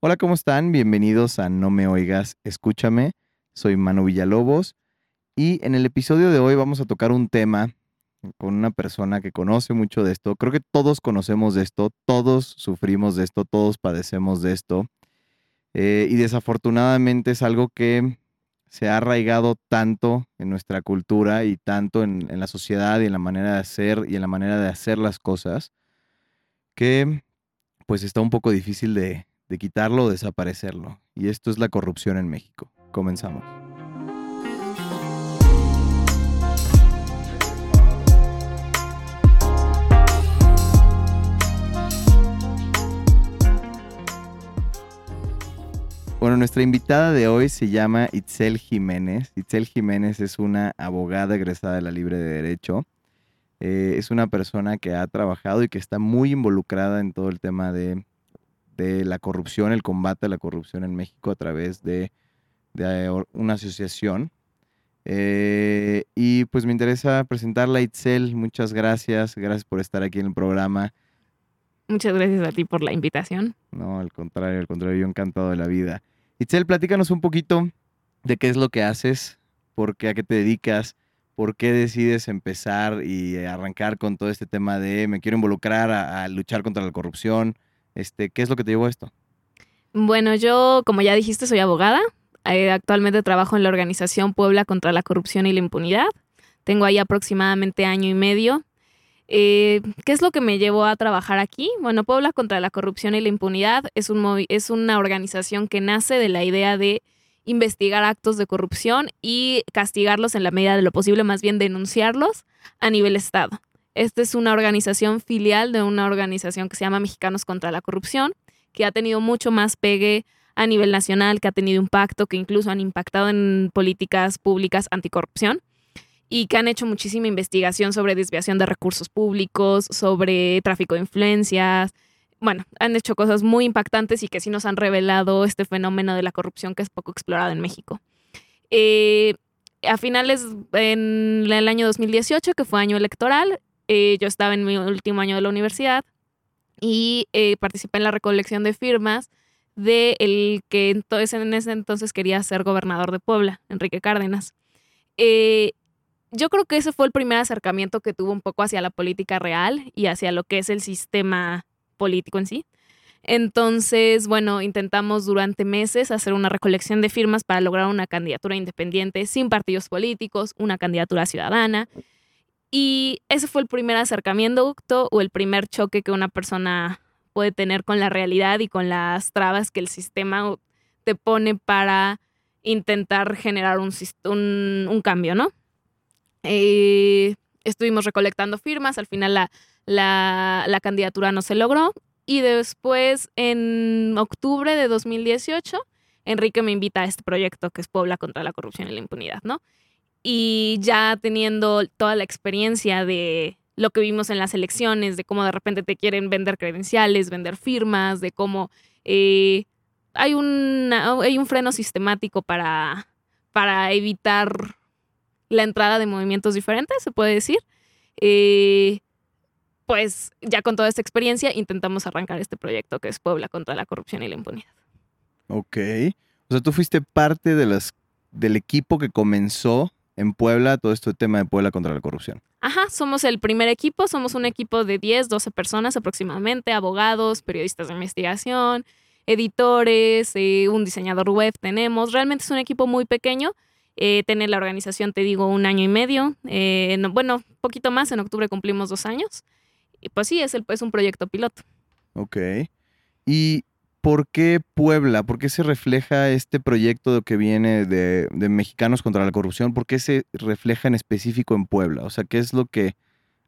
Hola, ¿cómo están? Bienvenidos a No Me Oigas, Escúchame. Soy Manu Villalobos y en el episodio de hoy vamos a tocar un tema con una persona que conoce mucho de esto. Creo que todos conocemos de esto, todos sufrimos de esto, todos padecemos de esto. Eh, y desafortunadamente es algo que se ha arraigado tanto en nuestra cultura y tanto en, en la sociedad y en la manera de hacer y en la manera de hacer las cosas que pues está un poco difícil de, de quitarlo o desaparecerlo. Y esto es la corrupción en México. Comenzamos. Bueno, nuestra invitada de hoy se llama Itzel Jiménez. Itzel Jiménez es una abogada egresada de la Libre de Derecho. Eh, es una persona que ha trabajado y que está muy involucrada en todo el tema de, de la corrupción, el combate a la corrupción en México a través de, de una asociación. Eh, y pues me interesa presentarla, Itzel. Muchas gracias. Gracias por estar aquí en el programa. Muchas gracias a ti por la invitación. No, al contrario, al contrario, yo encantado de la vida. Itzel, platícanos un poquito de qué es lo que haces, por qué, a qué te dedicas, por qué decides empezar y arrancar con todo este tema de me quiero involucrar a, a luchar contra la corrupción. Este, ¿Qué es lo que te llevó a esto? Bueno, yo, como ya dijiste, soy abogada. Eh, actualmente trabajo en la organización Puebla contra la corrupción y la impunidad. Tengo ahí aproximadamente año y medio. Eh, ¿Qué es lo que me llevó a trabajar aquí? Bueno, Puebla contra la corrupción y la impunidad es, un es una organización que nace de la idea de investigar actos de corrupción y castigarlos en la medida de lo posible, más bien denunciarlos a nivel Estado. Esta es una organización filial de una organización que se llama Mexicanos contra la Corrupción, que ha tenido mucho más pegue a nivel nacional, que ha tenido impacto, que incluso han impactado en políticas públicas anticorrupción y que han hecho muchísima investigación sobre desviación de recursos públicos, sobre tráfico de influencias. Bueno, han hecho cosas muy impactantes y que sí nos han revelado este fenómeno de la corrupción que es poco explorado en México. Eh, a finales, en el año 2018, que fue año electoral, eh, yo estaba en mi último año de la universidad y eh, participé en la recolección de firmas de el que entonces, en ese entonces quería ser gobernador de Puebla, Enrique Cárdenas. Eh, yo creo que ese fue el primer acercamiento que tuvo un poco hacia la política real y hacia lo que es el sistema político en sí. Entonces, bueno, intentamos durante meses hacer una recolección de firmas para lograr una candidatura independiente sin partidos políticos, una candidatura ciudadana. Y ese fue el primer acercamiento o el primer choque que una persona puede tener con la realidad y con las trabas que el sistema te pone para intentar generar un, cambio, ¿no? Eh, estuvimos recolectando firmas, al final la, candidatura no se logró y después en octubre de 2018 Enrique me invita a este proyecto que es Puebla contra la corrupción y la impunidad, ¿no? Y ya teniendo toda la experiencia de lo que vimos en las elecciones, de cómo de repente te quieren vender credenciales, vender firmas, de cómo eh, hay, hay un freno sistemático para, para evitar la entrada de movimientos diferentes, se puede decir. Eh, pues ya con toda esta experiencia intentamos arrancar este proyecto que es Puebla contra la corrupción y la impunidad. Ok. O sea, tú fuiste parte de las, del equipo que comenzó en Puebla todo este tema de Puebla contra la corrupción. Ajá, somos el primer equipo, somos un equipo de 10, 12 personas aproximadamente, abogados, periodistas de investigación, editores, eh, un diseñador web tenemos. Realmente es un equipo muy pequeño. Eh, tener la organización, te digo, un año y medio. Eh, no, bueno, poquito más, en octubre cumplimos dos años. Y pues sí, es, el, es un proyecto piloto. Ok. Y ¿por qué Puebla? ¿Por qué se refleja este proyecto que viene de, Mexicanos contra la Corrupción? ¿Por qué se refleja en específico en Puebla? O sea, ¿qué es lo que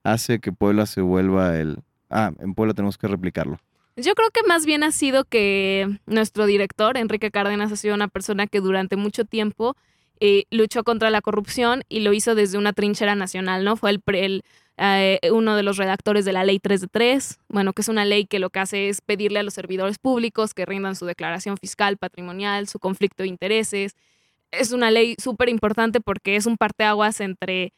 hace que Puebla se vuelva el... Ah, en Puebla tenemos que replicarlo. Yo creo que más bien ha sido que nuestro director, Enrique Cárdenas, ha sido una persona que durante mucho tiempo eh, luchó contra la corrupción y lo hizo desde una trinchera nacional, ¿no? Fue el, el eh, uno de los redactores de la ley 3 de 3, bueno, que es una ley que lo que hace es pedirle a los servidores públicos que rindan su declaración fiscal, patrimonial, su conflicto de intereses. Es una ley súper importante porque es un parteaguas entre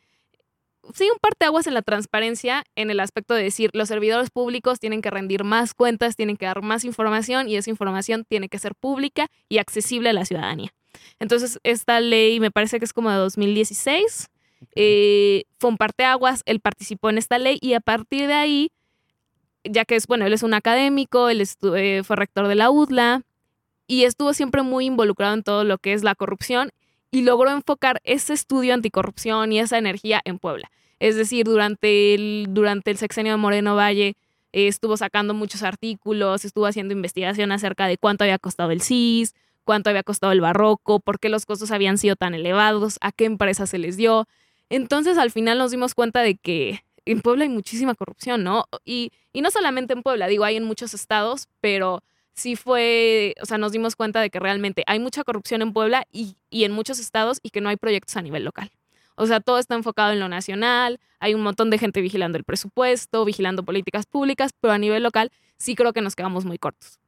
sí, un parteaguas en la transparencia en el aspecto de decir, los servidores públicos tienen que rendir más cuentas, tienen que dar más información y esa información tiene que ser pública y accesible a la ciudadanía. Entonces, esta ley me parece que es como de 2016, eh, fue un parteaguas, él participó en esta ley y a partir de ahí, ya que es, bueno, él es un académico, él eh, fue rector de la UDLA y estuvo siempre muy involucrado en todo lo que es la corrupción y logró enfocar ese estudio anticorrupción y esa energía en Puebla. Es decir, durante el, durante el sexenio de Moreno Valle eh, estuvo sacando muchos artículos, estuvo haciendo investigación acerca de cuánto había costado el CIS, cuánto había costado el barroco, por qué los costos habían sido tan elevados, a qué empresas se les dio. Entonces al final nos dimos cuenta de que en Puebla hay muchísima corrupción, ¿no? Y, y no solamente en Puebla, digo, hay en muchos estados, pero sí fue, o sea, nos dimos cuenta de que realmente hay mucha corrupción en Puebla y, en muchos estados y que no hay proyectos a nivel local. O sea, todo está enfocado en lo nacional, hay un montón de gente vigilando el presupuesto, vigilando políticas públicas, pero a nivel local sí creo que nos quedamos muy cortos.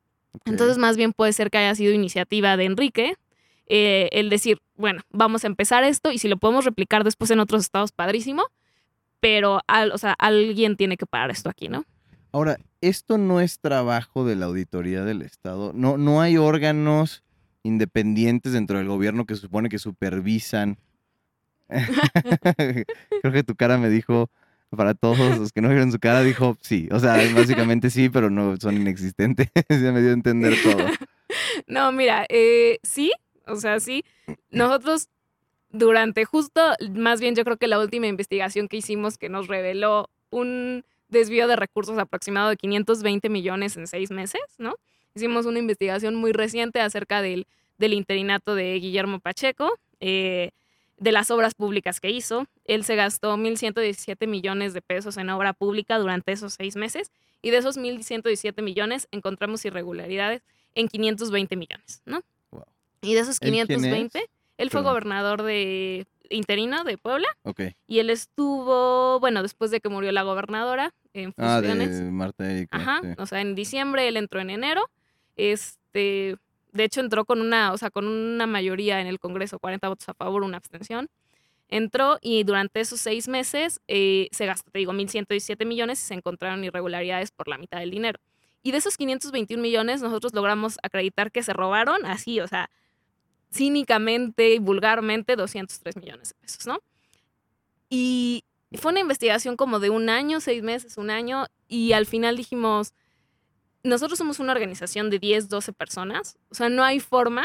Entonces, más bien puede ser que haya sido iniciativa de Enrique, eh, el decir, bueno, vamos a empezar esto y si lo podemos replicar después en otros estados, padrísimo, pero o sea, alguien tiene que parar esto aquí, ¿no? Ahora, esto no es trabajo de la auditoría del Estado. No, no hay órganos independientes dentro del gobierno que supone que supervisan. Creo que tu cara me dijo, para todos los que no vieron su cara, dijo sí. O sea, básicamente sí, pero no son inexistentes. ya me dio a entender todo. No, mira, eh, sí, o sea, sí. Nosotros durante justo, más bien yo creo que la última investigación que hicimos que nos reveló un desvío de recursos aproximado de 520 millones en seis meses, ¿no? Hicimos una investigación muy reciente acerca del, del interinato de Guillermo Pacheco, eh, de las obras públicas que hizo. Él se gastó 1.117 millones de pesos en obra pública durante esos seis meses y de esos 1.117 millones encontramos irregularidades en 520 millones, ¿no? Y de esos 520, él fue gobernador de interino de Puebla. Ok. Y él estuvo, bueno, después de que murió la gobernadora, en funciones. Ah, de Marta Erika. Ajá, o sea, en diciembre, él entró en enero. Este, de hecho, entró con una, o sea, con una mayoría en el Congreso, 40 votos a favor, una abstención. Entró y durante esos seis meses eh, se gastó, te digo, 1.117 millones y se encontraron irregularidades por la mitad del dinero. Y de esos 521 millones, nosotros logramos acreditar que se robaron así, o sea, cínicamente y vulgarmente 203 millones de pesos, ¿no? Y fue una investigación como de un año, seis meses, un año, y al final dijimos, nosotros somos una organización de 10, 12 personas, o sea, no hay forma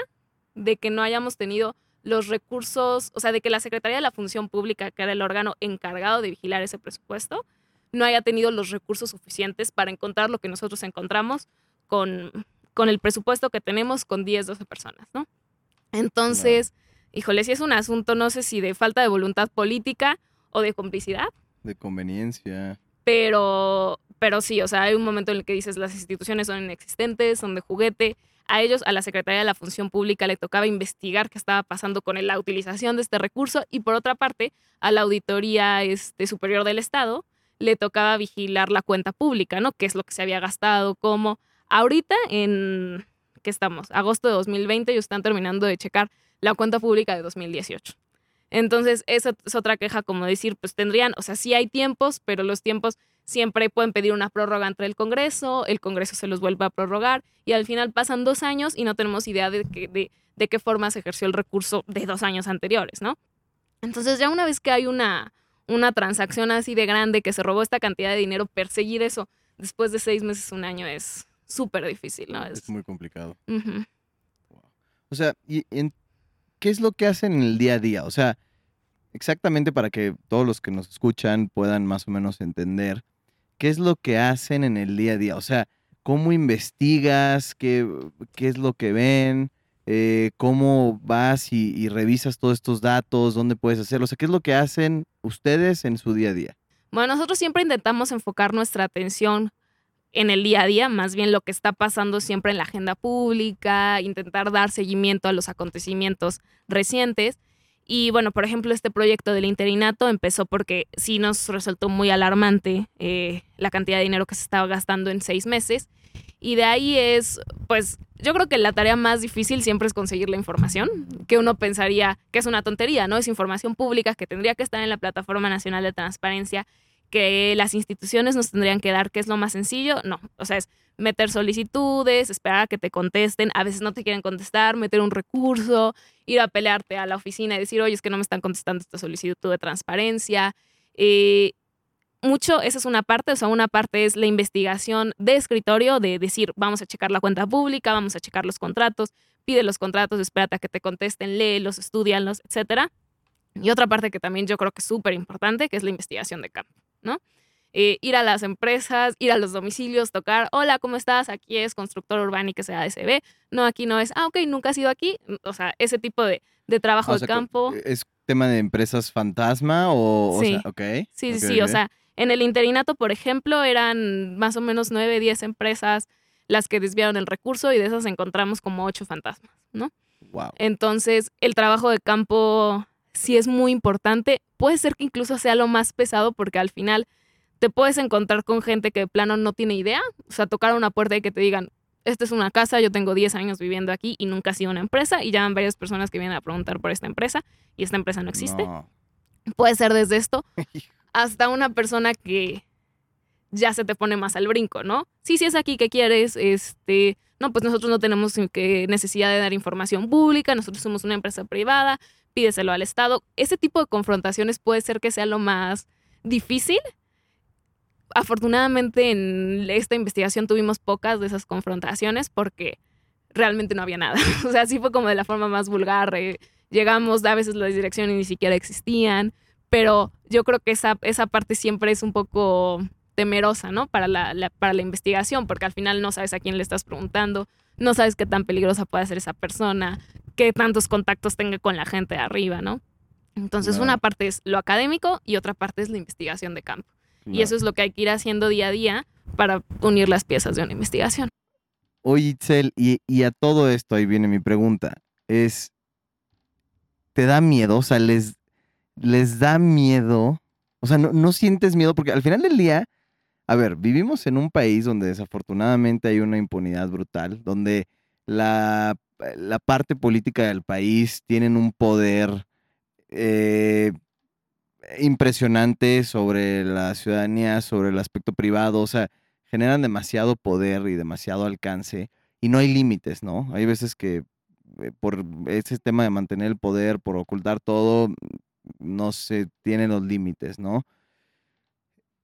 de que no hayamos tenido los recursos, o sea, de que la Secretaría de la Función Pública, que era el órgano encargado de vigilar ese presupuesto, no haya tenido los recursos suficientes para encontrar lo que nosotros encontramos con, con el presupuesto que tenemos con 10, 12 personas, ¿no? Entonces, híjole, si es un asunto, no sé si de falta de voluntad política o de complicidad. De conveniencia. Pero, pero sí, o sea, hay un momento en el que dices las instituciones son inexistentes, son de juguete. A ellos, a la Secretaría de la Función Pública, le tocaba investigar qué estaba pasando con la utilización de este recurso y por otra parte, a la Auditoría este, Superior del Estado le tocaba vigilar la cuenta pública, ¿no? ¿Qué es lo que se había gastado? ¿Cómo? Ahorita, en, que estamos, agosto de 2020, y están terminando de checar la cuenta pública de 2018. Entonces, esa es otra queja, como decir, pues tendrían, o sea, sí hay tiempos, pero los tiempos siempre pueden pedir una prórroga entre el Congreso, el Congreso se los vuelve a prorrogar y al final pasan dos años y no tenemos idea de, de, de qué forma se ejerció el recurso de dos años anteriores, ¿no? Entonces, ya una vez que hay una, una transacción así de grande que se robó esta cantidad de dinero, perseguir eso después de seis meses, un año es súper difícil, ¿no? Es, muy complicado. O sea, ¿y en, ¿qué es lo que hacen en el día a día? O sea, exactamente para que todos los que nos escuchan puedan más o menos entender, ¿qué es lo que hacen en el día a día? O sea, ¿cómo investigas? ¿Qué, qué es lo que ven? Eh, ¿Cómo vas y, y revisas todos estos datos? ¿Dónde puedes hacerlo? O sea, ¿qué es lo que hacen ustedes en su día a día? Bueno, nosotros siempre intentamos enfocar nuestra atención en el día a día, más bien lo que está pasando siempre en la agenda pública, intentar dar seguimiento a los acontecimientos recientes. Y bueno, por ejemplo, este proyecto del interinato empezó porque sí nos resultó muy alarmante eh, la cantidad de dinero que se estaba gastando en seis meses. Y de ahí es, pues, yo creo que la tarea más difícil siempre es conseguir la información, que uno pensaría que es una tontería, ¿no? Es información pública que tendría que estar en la Plataforma Nacional de Transparencia, que las instituciones nos tendrían que dar, que es lo más sencillo. No, o sea, es meter solicitudes, esperar a que te contesten, a veces no te quieren contestar, meter un recurso, ir a pelearte a la oficina y decir, oye, es que no me están contestando esta solicitud de transparencia. Eh, mucho, esa es una parte, o sea, una parte es la investigación de escritorio, de decir, vamos a checar la cuenta pública, vamos a checar los contratos, pide los contratos, espérate a que te contesten, léelos, estudianlos, etc. Y otra parte que también yo creo que es súper importante, que es la investigación de campo, ¿no? Eh, ir a las empresas, ir a los domicilios, tocar, hola, ¿cómo estás? Aquí es constructor urbano y que sea ASB. No, aquí no es, ah, ok, nunca has ido aquí. O sea, ese tipo de, de trabajo de campo. ¿Es tema de empresas fantasma o, sí. o sea, ok? Sí, okay, sí. O sea, en el interinato, por ejemplo, eran más o menos 9, 10 empresas las que desviaron el recurso y de esas encontramos como 8 fantasmas, ¿no? Wow. Entonces, el trabajo de campo sí es muy importante. Puede ser que incluso sea lo más pesado porque al final te puedes encontrar con gente que de plano no tiene idea. O sea, tocar una puerta y que te digan, esta es una casa, yo tengo 10 años viviendo aquí y nunca ha sido una empresa y llaman varias personas que vienen a preguntar por esta empresa y esta empresa no existe. No. Puede ser desde esto hasta una persona que ya se te pone más al brinco, ¿no? Sí, sí es aquí que quieres, este, no, pues nosotros no tenemos que necesidad de dar información pública, nosotros somos una empresa privada, pídeselo al Estado. Ese tipo de confrontaciones puede ser que sea lo más difícil. Afortunadamente en esta investigación tuvimos pocas de esas confrontaciones porque realmente no había nada. o sea, sí fue como de la forma más vulgar. eh, llegamos, a veces las direcciones ni siquiera existían, pero yo creo que esa, esa parte siempre es un poco temerosa, ¿no? Para la, para la investigación, porque al final no sabes a quién le estás preguntando, no sabes qué tan peligrosa puede ser esa persona, qué tantos contactos tenga con la gente de arriba, ¿no? Entonces, una parte es lo académico y otra parte es la investigación de campo. Y eso es lo que hay que ir haciendo día a día para unir las piezas de una investigación. Oye, Itzel, y, y a todo esto, ahí viene mi pregunta, es, ¿te da miedo? O sea, ¿les, les da miedo? O sea, ¿no, no sientes miedo? Porque al final del día, a ver, vivimos en un país donde desafortunadamente hay una impunidad brutal, donde la, la parte política del país tienen un poder eh, impresionante sobre la ciudadanía, sobre el aspecto privado, o sea, generan demasiado poder y demasiado alcance y no hay límites, ¿no? Hay veces que eh, por ese tema de mantener el poder, por ocultar todo, no se tienen los límites, ¿no?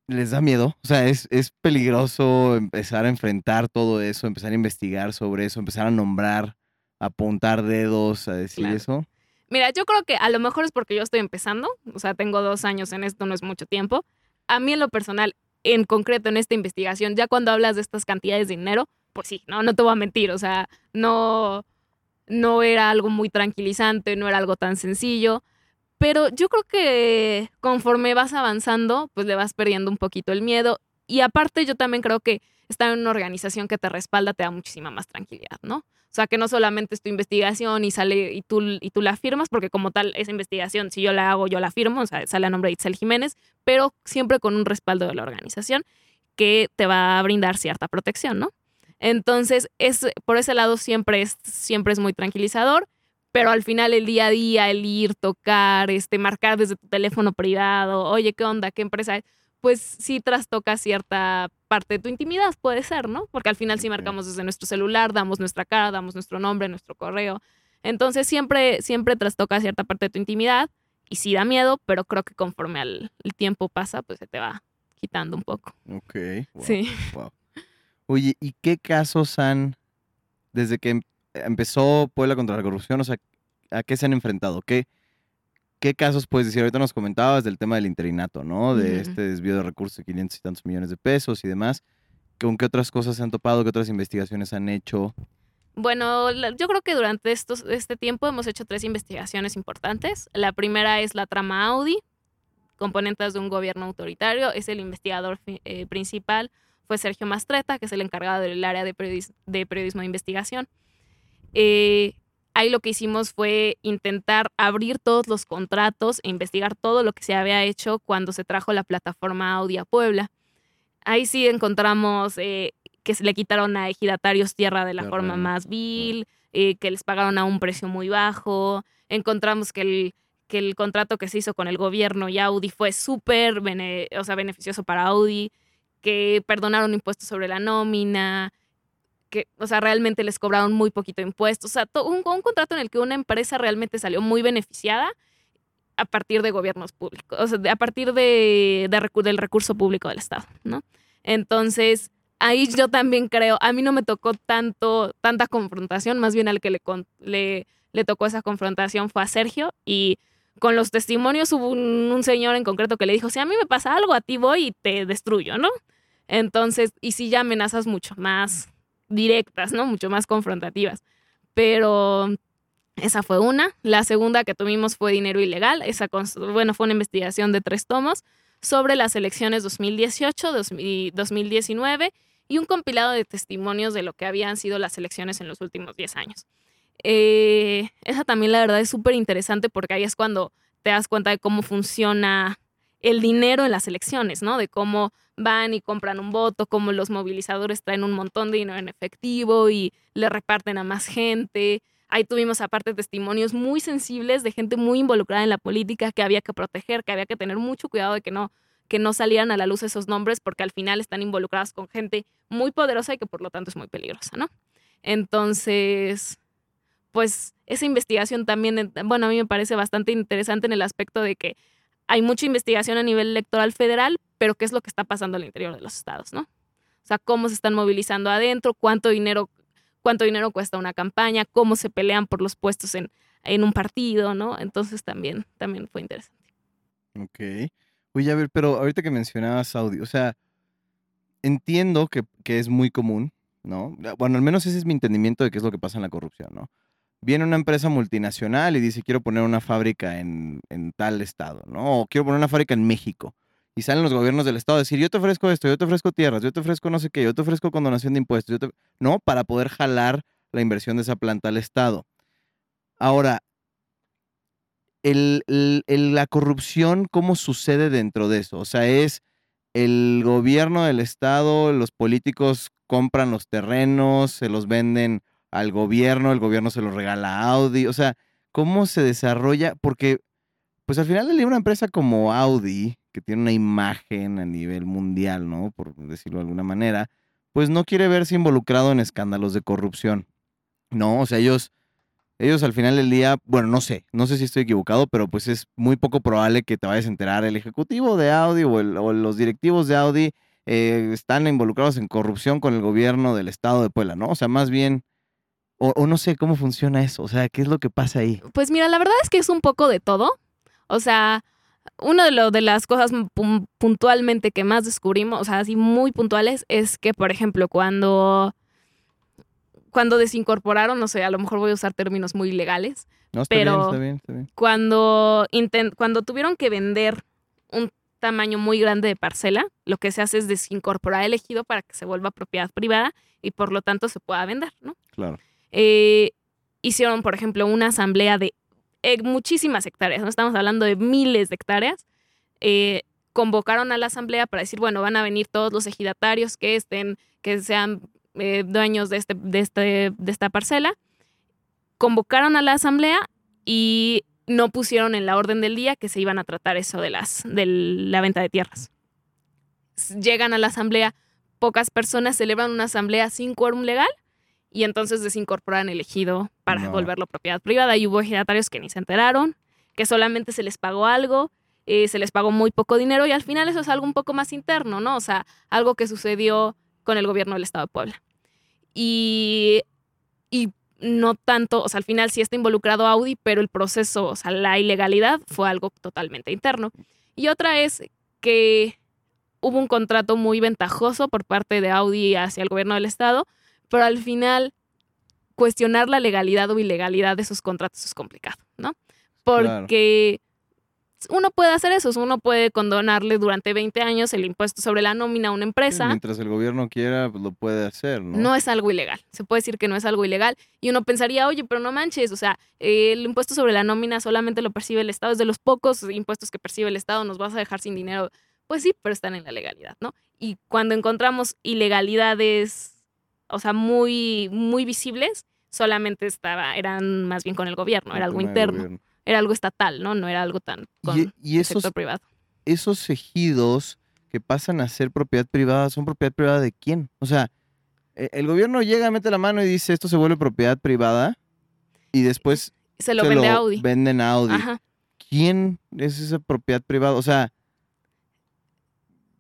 ¿Les da miedo? O sea, es, es peligroso empezar a enfrentar todo eso, empezar a investigar sobre eso, empezar a nombrar, apuntar dedos, a decir Claro. eso. Mira, yo creo que a lo mejor es porque yo estoy empezando, o sea, tengo dos años en esto, no es mucho tiempo. A mí en lo personal, en concreto en esta investigación, ya cuando hablas de estas cantidades de dinero, pues sí, no, no te voy a mentir, o sea, no, no era algo muy tranquilizante, no era algo tan sencillo, pero yo creo que conforme vas avanzando, pues le vas perdiendo un poquito el miedo y aparte yo también creo que estar en una organización que te respalda te da muchísima más tranquilidad, ¿no? O sea, que no solamente es tu investigación y sale y tú, y tú la firmas, porque como tal, esa investigación, si yo la hago, yo la firmo, o sea, sale a nombre de Itzel Jiménez, pero siempre con un respaldo de la organización que te va a brindar cierta protección, ¿no? Entonces, es, por ese lado siempre es, siempre es muy tranquilizador, pero al final el día a día, el ir, tocar, este, marcar desde tu teléfono privado, oye, ¿qué onda? ¿Qué empresa es? Pues sí trastoca cierta parte de tu intimidad, puede ser, ¿no? Porque al final si marcamos desde nuestro celular, damos nuestra cara, damos nuestro nombre, nuestro correo. Entonces siempre, siempre trastoca cierta parte de tu intimidad y sí da miedo, pero creo que conforme al, el tiempo pasa, pues se te va quitando un poco. Ok. wow. Sí. Wow. Oye, ¿y qué casos han, desde que em- empezó Puebla contra la corrupción, o sea, a qué se han enfrentado? ¿Qué, qué casos puedes decir? Ahorita nos comentabas del tema del interinato, ¿no? De este desvío de recursos de 500 y tantos millones de pesos y demás. ¿Con qué otras cosas se han topado? ¿Qué otras investigaciones han hecho? Bueno, yo creo que durante estos, este tiempo hemos hecho tres investigaciones importantes. La primera es la trama Audi, componentes de un gobierno autoritario. Es el investigador eh, principal, fue Sergio Mastreta, que es el encargado del área de, periodis- de periodismo de investigación. Eh, ahí lo que hicimos fue intentar abrir todos los contratos e investigar todo lo que se había hecho cuando se trajo la plataforma Audi a Puebla. Ahí sí encontramos eh, que se le quitaron a ejidatarios tierra de la forma más vil, eh, que les pagaron a un precio muy bajo. Encontramos que el, que el contrato que se hizo con el gobierno y Audi fue súper o sea, beneficioso para Audi, que perdonaron impuestos sobre la nómina, que, o sea, realmente les cobraron muy poquito impuestos. O sea, un, un, contrato en el que una empresa realmente salió muy beneficiada a partir de gobiernos públicos, o sea, a partir de, del recurso público del Estado, ¿no? Entonces, ahí yo también creo, a mí no me tocó tanto, tanta confrontación, más bien al que le, le, le tocó esa confrontación fue a Sergio y con los testimonios hubo un, un, señor en concreto que le dijo, si a mí me pasa algo, a ti voy y te destruyo, ¿no? Entonces, y si ya amenazas mucho más directas, ¿no? Mucho más confrontativas. Pero esa fue una. La segunda que tuvimos fue dinero ilegal. Esa, bueno, fue una investigación de tres tomos sobre las elecciones 2018, 2019 y un compilado de testimonios de lo que habían sido las elecciones en los últimos 10 años. Eh, esa también la verdad es súper interesante porque ahí es cuando te das cuenta de cómo funciona el dinero en las elecciones, ¿no? De cómo van y compran un voto, cómo los movilizadores traen un montón de dinero en efectivo y le reparten a más gente. Ahí tuvimos aparte testimonios muy sensibles de gente muy involucrada en la política que había que proteger, que había que tener mucho cuidado de que no que no salieran a la luz esos nombres porque al final están involucradas con gente muy poderosa y que por lo tanto es muy peligrosa, ¿no? Entonces, pues esa investigación también, bueno, a mí me parece bastante interesante en el aspecto de que hay mucha investigación a nivel electoral federal, pero qué es lo que está pasando al interior de los estados, ¿no? O sea, cómo se están movilizando adentro, cuánto dinero, cuánto dinero cuesta una campaña, cómo se pelean por los puestos en, en un partido, ¿no? Entonces también, también fue interesante. Ok. Oye, a ver, pero ahorita que mencionabas audio, o sea, entiendo que, que es muy común, ¿no? Bueno, al menos ese es mi entendimiento de qué es lo que pasa en la corrupción, ¿no? Viene una empresa multinacional y dice, quiero poner una fábrica en, tal estado, ¿no? O quiero poner una fábrica en México. Y salen los gobiernos del estado a decir, yo te ofrezco esto, yo te ofrezco tierras, yo te ofrezco no sé qué, yo te ofrezco condonación de impuestos, ¿no? Para poder jalar la inversión de esa planta al estado. Ahora, la corrupción, ¿cómo sucede dentro de eso? O sea, es el gobierno del estado, los políticos compran los terrenos, se los venden al gobierno, el gobierno se lo regala a Audi, o sea, ¿cómo se desarrolla? Porque, pues al final de una empresa como Audi, que tiene una imagen a nivel mundial, ¿no? Por decirlo de alguna manera, pues no quiere verse involucrado en escándalos de corrupción, ¿no? O sea, ellos, ellos al final del día, bueno, no sé, no sé si estoy equivocado, pero pues es muy poco probable que te vayas a enterar el ejecutivo de Audi o, o los directivos de Audi eh, están involucrados en corrupción con el gobierno del estado de Puebla, ¿no? O sea, más bien o, no sé cómo funciona eso, o sea, ¿qué es lo que pasa ahí? Pues mira, la verdad es que es un poco de todo. O sea, una de, lo, de las cosas puntualmente que más descubrimos, o sea, así muy puntuales, es que, por ejemplo, cuando, cuando desincorporaron, no sé, a lo mejor voy a usar términos muy legales, no, está pero bien, está bien, está bien. Cuando, cuando tuvieron que vender un tamaño muy grande de parcela, lo que se hace es desincorporar el ejido para que se vuelva propiedad privada y por lo tanto se pueda vender, ¿no? Claro. Eh, hicieron, por ejemplo, una asamblea de eh, muchísimas hectáreas, no estamos hablando de miles de hectáreas. Eh, convocaron a la asamblea para decir, bueno, van a venir todos los ejidatarios que estén, que sean dueños de, este, de, este, de esta parcela. Convocaron a la asamblea y no pusieron en la orden del día que se iban a tratar eso de, las, de la venta de tierras. Llegan a la asamblea, pocas personas celebran una asamblea sin quórum legal y entonces desincorporan el ejido para volverlo propiedad privada. Y hubo ejidatarios que ni se enteraron, que solamente se les pagó algo, eh, se les pagó muy poco dinero y al final eso es algo un poco más interno, ¿no? O sea, algo que sucedió con el gobierno del Estado de Puebla. Y, y no tanto, o sea, al final sí está involucrado Audi, pero el proceso, o sea, la ilegalidad fue algo totalmente interno. Y otra es que hubo un contrato muy ventajoso por parte de Audi hacia el gobierno del Estado, pero al final cuestionar la legalidad o ilegalidad de esos contratos es complicado, ¿no? Porque uno puede hacer eso, uno puede condonarle durante 20 años el impuesto sobre la nómina a una empresa. mientras el gobierno quiera, pues lo puede hacer, ¿no? No es algo ilegal, se puede decir que no es algo ilegal. Y uno pensaría, oye, pero no manches, o sea, el impuesto sobre la nómina solamente lo percibe el Estado, es de los pocos impuestos que percibe el Estado, nos vas a dejar sin dinero. Pues sí, pero están en la legalidad, ¿no? Y cuando encontramos ilegalidades, o sea, muy, muy visibles, solamente estaba, eran más bien con el gobierno, era algo tema del interno, era algo estatal, ¿no? No era algo tan con Y, y el esos, sector privado. esos ejidos que pasan a ser propiedad privada, ¿son propiedad privada de quién? O sea, e- el gobierno llega, mete la mano y dice, esto se vuelve propiedad privada, y después Se lo vende Audi. venden a Audi. Ajá. ¿Quién es esa propiedad privada? O sea,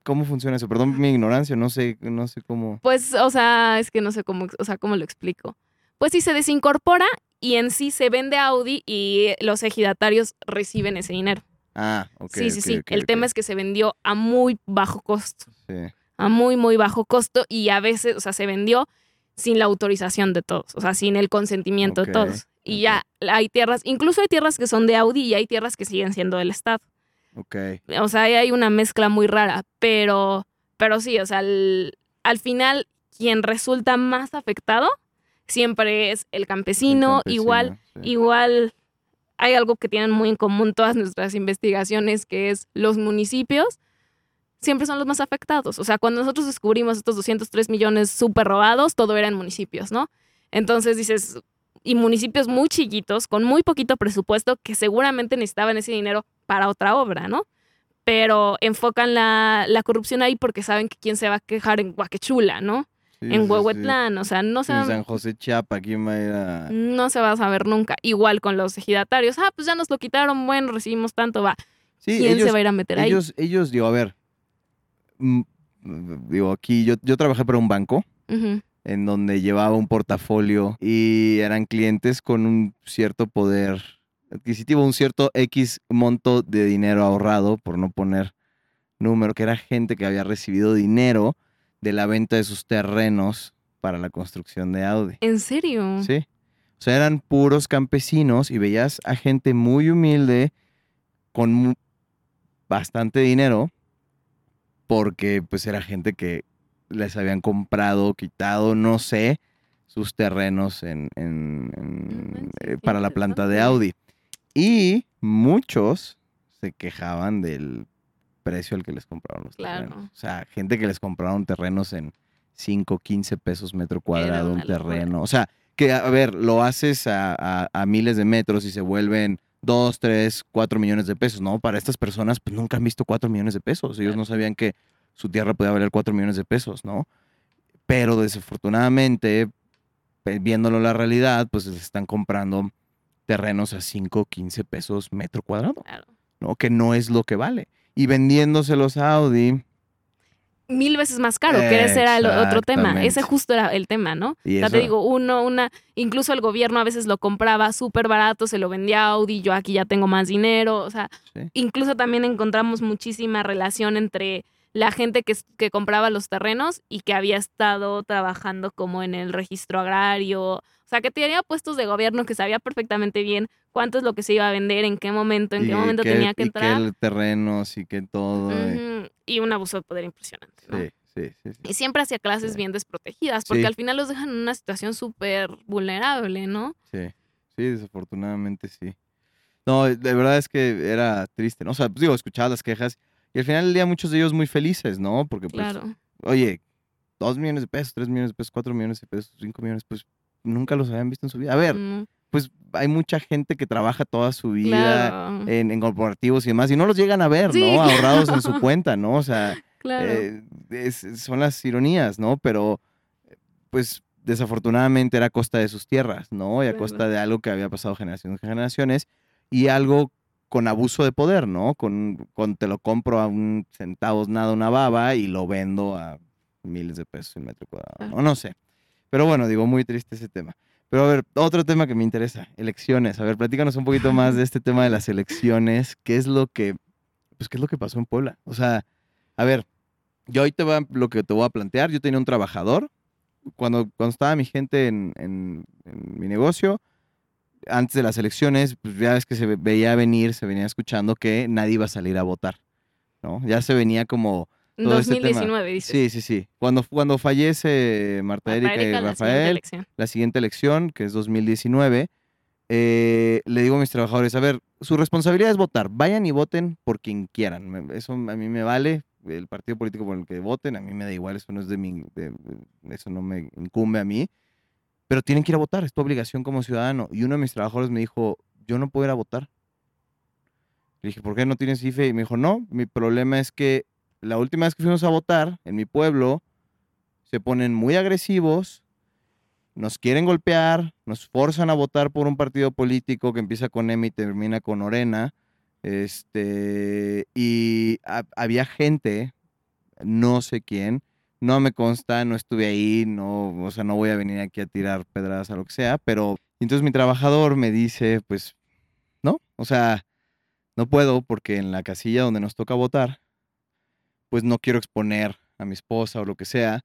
¿cómo funciona eso? Perdón mi ignorancia, no sé, no sé cómo. Pues, o sea, es que no sé cómo, o sea, cómo lo explico. Pues sí, se desincorpora y en sí se vende a Audi y los ejidatarios reciben ese dinero. Ah, ok. sí, sí, sí. El tema es que se vendió a muy bajo costo, Sí, a muy, muy bajo costo y a veces, o sea, se vendió sin la autorización de todos, o sea, sin el consentimiento de todos. Y ya hay tierras, incluso hay tierras que son de Audi y hay tierras que siguen siendo del Estado. Ok. O sea, ahí hay una mezcla muy rara, pero, pero sí, o sea, al, al final quien resulta más afectado siempre es el El campesino, campesino, igual, sí. igual hay algo que tienen muy en común todas nuestras investigaciones, que es los municipios siempre son los más afectados. O sea, cuando nosotros descubrimos estos 203 millones súper robados, todo era en municipios, ¿no? Entonces dices, y municipios muy chiquitos, con muy poquito presupuesto, que seguramente necesitaban ese dinero para otra obra, ¿no? Pero enfocan la, la corrupción ahí porque saben que quién se va a quejar en Guaquechula, ¿no? Sí, en sí, sí. Huehuetlán, o sea, no se, en San José Chiapa, ¿quién va a ir a...? no se va a saber nunca. Igual con los ejidatarios, ah, pues ya nos lo quitaron, bueno, recibimos tanto, va. ¿Quién ellos, se va a ir a meter ahí? ellos, digo, a ver, mm, digo, aquí yo, yo trabajé para un banco Ujú, en donde llevaba un portafolio y eran clientes con un cierto poder adquisitivo, un cierto X monto de dinero ahorrado, por no poner número, que era gente que había recibido dinero de la venta de sus terrenos para la construcción de Audi. ¿En serio? Sí. O sea, eran puros campesinos y veías a gente muy humilde con bastante dinero porque pues era gente que les habían comprado, quitado, no sé, sus terrenos en, en- eh, para la planta de. Audi. Y muchos se quejaban del precio al que les compraron los Claro. terrenos. O sea, gente que les compraron terrenos en 5, 15 pesos metro cuadrado un terreno. O sea, que a ver, lo haces a, a- a miles de metros y se vuelven 2, 3, 4 millones de pesos, ¿no? Para estas personas, pues nunca han visto 4 millones de pesos. Ellos Claro. no sabían que su tierra podía valer 4 millones de pesos, ¿no? Pero desafortunadamente, viéndolo la realidad, pues les están comprando terrenos a 5, 15 pesos metro cuadrado, Claro. ¿no? Que no es lo que vale. Y vendiéndoselos a Audi, Mil veces más caro, que ese era el otro tema. Ese justo era el tema, ¿no? y O sea, eso, te digo, uno, una, incluso el gobierno a veces lo compraba súper barato, se lo vendía a Audi, yo aquí ya tengo más dinero, o sea, Sí. incluso también encontramos muchísima relación entre la gente que, que compraba los terrenos y que había estado trabajando como en el registro agrario, o sea, que tenía puestos de gobierno que sabía perfectamente bien cuánto es lo que se iba a vender, en qué momento, en y qué momento que- tenía que y entrar. el terrenos y que todo. y- Ujú, Y un abuso de poder impresionante, ¿no? sí, sí, sí, sí. Y siempre hacia clases bien desprotegidas, porque al final los dejan en una situación súper vulnerable, ¿no? Sí, sí, desafortunadamente sí. No, de verdad es que era triste, ¿no? O sea, pues digo, escuchaba las quejas y al final del día muchos de ellos muy felices, ¿no? Porque, pues, Claro. oye, dos millones de pesos, tres millones de pesos, cuatro millones de pesos, cinco millones, pues nunca los habían visto en su vida. A ver, Mm, pues hay mucha gente que trabaja toda su vida claro. en, en corporativos y demás y no los llegan a ver, Sí, ¿no? Ahorrados en su cuenta, ¿no? O sea, claro. eh, es- son las ironías, ¿no? Pero, pues, desafortunadamente era a costa de sus tierras, ¿no? Y a costa de algo que había pasado generaciones y generaciones y algo con abuso de poder, ¿no? Con, con te lo compro a un centavos nada una baba y lo vendo a miles de pesos el metro cuadrado. ¿no? No sé. Pero bueno, digo, muy triste ese tema. Pero a ver, otro tema que me interesa, elecciones. A ver, platícanos un poquito más de este tema de las elecciones. ¿Qué es lo que, pues, qué es lo que pasó en Puebla? O sea, a ver, yo hoy te voy a- lo que te voy a plantear. Yo tenía un trabajador. Cuando, cuando estaba mi gente en, en- en mi negocio, antes de las elecciones, pues ya ves que se ve- veía venir, se venía escuchando que nadie iba a salir a votar, ¿no? Ya se venía como... todo ese tema. 2019, dices. Sí, sí, sí. Cuando, cuando fallece Marta Marta Erika y Erika, la siguiente Rafael, la siguiente elección, que es 2019, eh, le digo a mis trabajadores, a ver, su responsabilidad es votar, vayan y voten por quien quieran, eso a mí me vale, el partido político por el que voten, a mí me da igual, eso no es de mi, de- eso no me incumbe a mí, pero tienen que ir a votar, es tu obligación como ciudadano. Y uno de mis trabajadores me dijo, yo no puedo ir a votar. Le dije, ¿por qué no tienes IFE? Y me dijo, no, mi problema es que la última vez que fuimos a votar en mi pueblo, se ponen muy agresivos, nos quieren golpear, nos forzan a votar por un partido político que empieza con M y termina con Orena. Este, y ha- había gente, no sé quién, no me consta, no estuve ahí, no, o sea, no voy a venir aquí a tirar pedradas a lo que sea, pero entonces mi trabajador me dice, pues, no, o sea, no puedo porque en la casilla donde nos toca votar, pues no quiero exponer a mi esposa o lo que sea,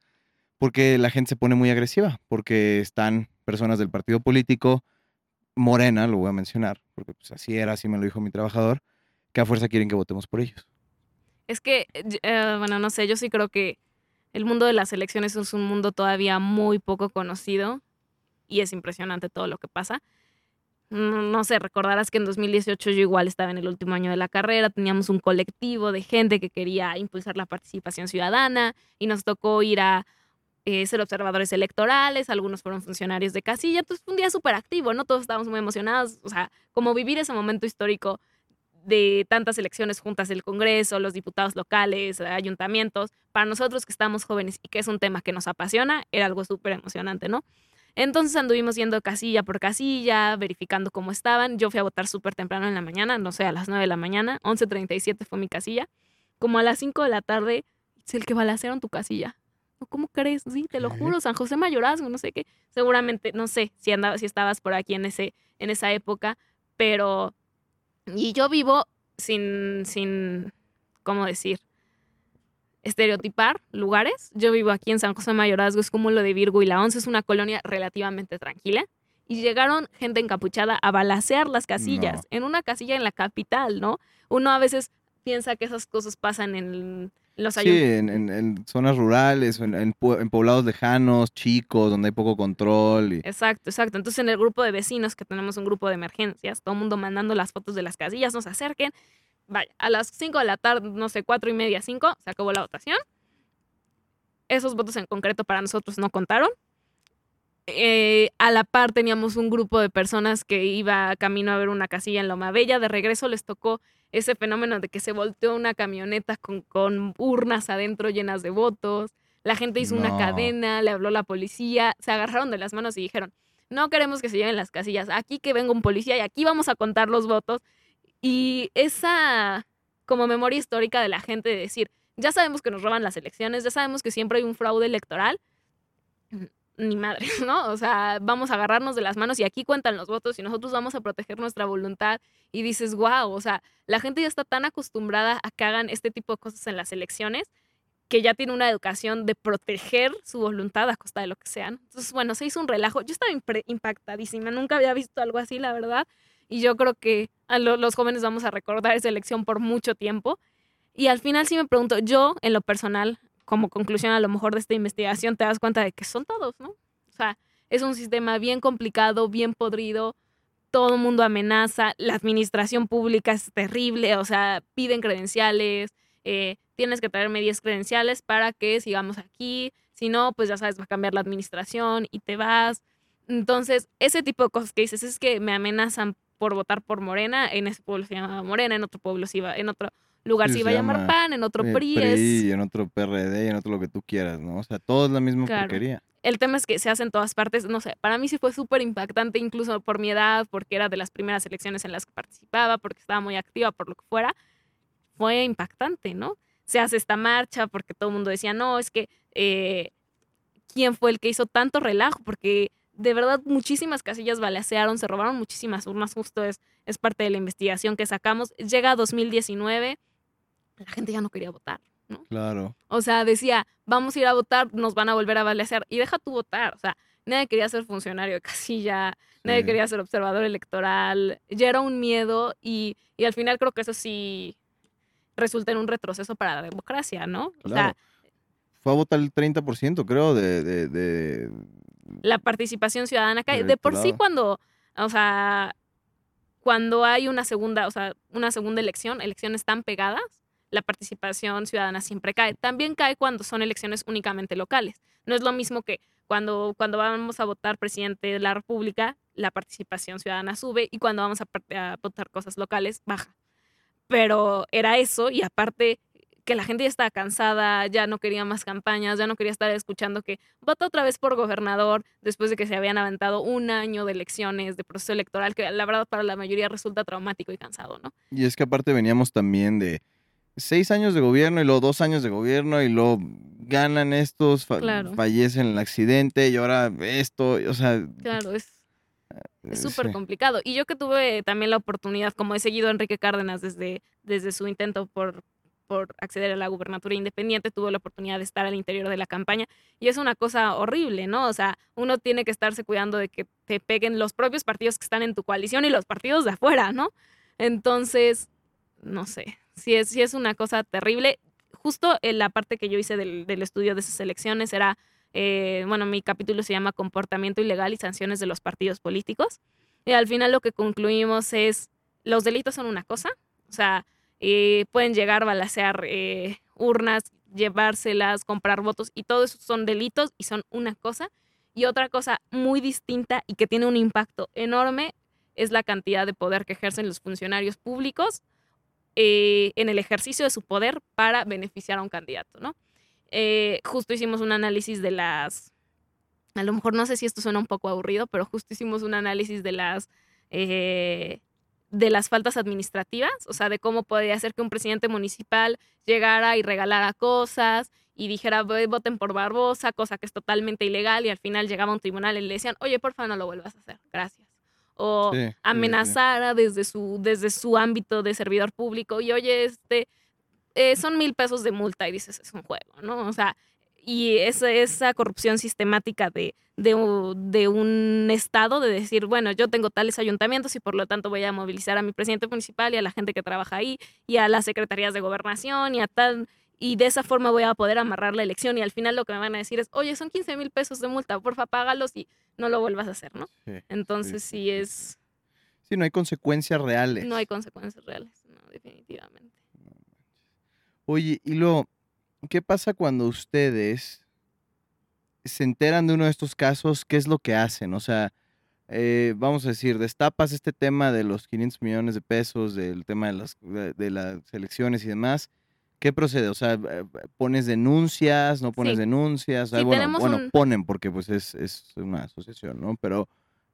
porque la gente se pone muy agresiva, porque están personas del partido político, Morena, lo voy a mencionar, porque pues así era, así me lo dijo mi trabajador, que a fuerza quieren que votemos por ellos. Es que, eh, bueno, no sé, yo sí creo que el mundo de las elecciones es un mundo todavía muy poco conocido y es impresionante todo lo que pasa. No, sé, recordarás que en 2018 yo igual estaba en el último año de la carrera, teníamos un colectivo de gente que quería impulsar la participación ciudadana y nos tocó ir a eh, ser observadores electorales, algunos fueron funcionarios de casilla, entonces fue un día súper activo, ¿no? Todos estábamos muy emocionados, o sea, como vivir ese momento histórico de tantas elecciones juntas del Congreso, los diputados locales, ayuntamientos, para nosotros que estamos jóvenes y que es un tema que nos apasiona, era algo súper emocionante, ¿no? Entonces anduvimos yendo casilla por casilla, verificando cómo estaban. Yo fui a votar súper temprano en la mañana, no sé, a las 9 de la mañana, 11.37 fue mi casilla. Como a las 5 de la tarde, es el que balacearon tu casilla. ¿Cómo crees? Sí, te lo juro, San José Mayorazgo, no sé qué. Seguramente, no sé si, andaba, si estabas por aquí en, ese, en esa época, pero y yo vivo sin, sin, ¿cómo decir? Estereotipar lugares. Yo vivo aquí en San José Mayorazgo, es como lo de Virgo y la Once, es una colonia relativamente tranquila. Y llegaron gente encapuchada a balacear las casillas, No. en una casilla en la capital, ¿no? Uno a veces piensa que esas cosas pasan en los Sí, en, en- en zonas rurales, en, en poblados lejanos, chicos, donde hay poco control. Y, Exacto, exacto. Entonces en el grupo de vecinos, que tenemos un grupo de emergencias, todo el mundo mandando las fotos de las casillas, nos acerquen. Vaya, a las 5 de la tarde, no sé, cuatro y media, 5, se acabó la votación. Esos votos en concreto para nosotros no contaron. Eh, a la par teníamos un grupo de personas que iba camino a ver una casilla en Loma Bella. De regreso les tocó ese fenómeno de que se volteó una camioneta con, con urnas adentro llenas de votos. La gente hizo una cadena, le habló la policía, se agarraron de las manos y dijeron, no queremos que se lleven las casillas, aquí que venga un policía y aquí vamos a contar los votos. Y esa como memoria histórica de la gente de decir, ya sabemos que nos roban las elecciones, ya sabemos que siempre hay un fraude electoral, ni madre, ¿no? O sea, vamos a agarrarnos de las manos y aquí cuentan los votos y nosotros vamos a proteger nuestra voluntad y dices, wow, o sea, la gente ya está tan acostumbrada a que hagan este tipo de cosas en las elecciones que ya tiene una educación de proteger su voluntad a costa de lo que sean. Entonces, bueno, se hizo un relajo. Yo estaba impactadísima, nunca había visto algo así, la verdad. Y yo creo que a lo- los jóvenes vamos a recordar esa elección por mucho tiempo. Y al final sí me pregunto, yo en lo personal, como conclusión a lo mejor de esta investigación, te das cuenta de que son todos, ¿no? O sea, es un sistema bien complicado, bien podrido, todo el mundo amenaza, la administración pública es terrible, o sea, piden credenciales, eh, tienes que traerme 10 credenciales para que sigamos aquí, si no, pues ya sabes, va a cambiar la administración y te vas. Entonces, ese tipo de cosas que dices es que me amenazan por votar por Morena, en ese pueblo se llamaba Morena, en otro pueblo se iba, en otro lugar Sí, se iba a llamar llama, PAN, en otro eh, PRI, y en otro PRD, en otro lo que tú quieras, ¿no? O sea, todo es la misma Claro. porquería. el tema es que se hace en todas partes, no sé, para mí sí fue súper impactante, incluso por mi edad, porque era de las primeras elecciones en las que participaba, porque estaba muy activa, por lo que fuera, fue impactante, ¿no? Se hace esta marcha porque todo el mundo decía, no, es que, eh, ¿quién fue el que hizo tanto relajo? Porque de verdad muchísimas casillas balacearon, se robaron muchísimas urnas, justo es, es parte de la investigación que sacamos. Llega 2019, la gente ya no quería votar. Claro. O sea, decía, vamos a ir a votar, nos van a volver a balacear. Y deja tu votar. O sea, nadie quería ser funcionario de casilla, nadie quería ser observador electoral, ya era un miedo y, y al final creo que eso sí resulta en un retroceso para la democracia, ¿no? O sea, Claro. Fue a votar el 30%, creo, de, de, de- la participación ciudadana cae. Del De por sí cuando, o sea, cuando hay una segunda, o sea, una segunda elección, elecciones tan pegadas, la participación ciudadana siempre cae. También cae cuando son elecciones únicamente locales. No es lo mismo que cuando, cuando vamos a votar presidente de la República, la participación ciudadana sube y cuando vamos a, votar cosas locales, baja. Pero era eso y aparte que la gente ya estaba cansada, ya no quería más campañas, ya no quería estar escuchando que vota otra vez por gobernador después de que se habían aventado un año de elecciones, de proceso electoral, que la verdad para la mayoría resulta traumático y cansado, ¿no? Y es que aparte veníamos también de seis años de gobierno y luego dos años de gobierno y luego ganan estos, fa- Claro. fallecen en el accidente y ahora esto, o sea... Claro, es eh, es súper sí. complicado. Y yo que tuve también la oportunidad, como he seguido a Enrique Cárdenas desde, desde su intento por, por acceder a la gubernatura independiente, tuve la oportunidad de estar al interior de la campaña y es una cosa horrible, ¿no? O sea, uno tiene que estarse cuidando de que te peguen los propios partidos que están en tu coalición y los partidos de afuera, ¿no? Entonces, no sé, si es, sí es una cosa terrible. Justo en la parte que yo hice del, del estudio de esas elecciones era eh, bueno, mi capítulo se llama Comportamiento ilegal y sanciones de los partidos políticos. Y al final lo que concluimos es, los delitos son una cosa, o sea, eh, pueden llegar a balacear eh, urnas, llevárselas, comprar votos, y todo eso son delitos y son una cosa. Y otra cosa muy distinta y que tiene un impacto enorme es la cantidad de poder que ejercen los funcionarios públicos eh, en el ejercicio de su poder para beneficiar a un candidato, ¿no? Eh, justo hicimos un análisis de las, a lo mejor no sé si esto suena un poco aburrido, pero justo hicimos un análisis de las, eh, de las faltas administrativas, o sea, de cómo podría ser que un presidente municipal llegara y regalara cosas y dijera, "Ve, voten por Barbosa, cosa que es totalmente ilegal, y al final llegaba a un tribunal y le decían, oye, por favor, no lo vuelvas a hacer, gracias. O Sí, sí, sí, sí. amenazara desde su, desde su ámbito de servidor público y oye, este, eh, son mil pesos de multa y dices, es un juego, ¿no? O sea, y esa, esa corrupción sistemática de, de, de un estado de decir, bueno, yo tengo tales ayuntamientos y por lo tanto voy a movilizar a mi presidente municipal y a la gente que trabaja ahí y a las secretarías de gobernación y a tal... Y de esa forma voy a poder amarrar la elección y al final lo que me van a decir es, oye, son 15 mil pesos de multa, porfa, págalos y no lo vuelvas a hacer, ¿no? Sí, Entonces sí, sí, es, Sí, no hay consecuencias reales. no hay consecuencias reales, no, definitivamente. Oye, y luego, ¿qué pasa cuando ustedes se enteran de uno de estos casos? ¿Qué es lo que hacen? O sea, eh, vamos a decir, destapas este tema de los 500 millones de pesos, del tema de las, de las elecciones y demás. ¿Qué procede? O sea, eh, ¿pones denuncias? ¿No pones Sí. denuncias? Sí, bueno, un- ponen porque pues es, es una asociación, ¿no? Pero,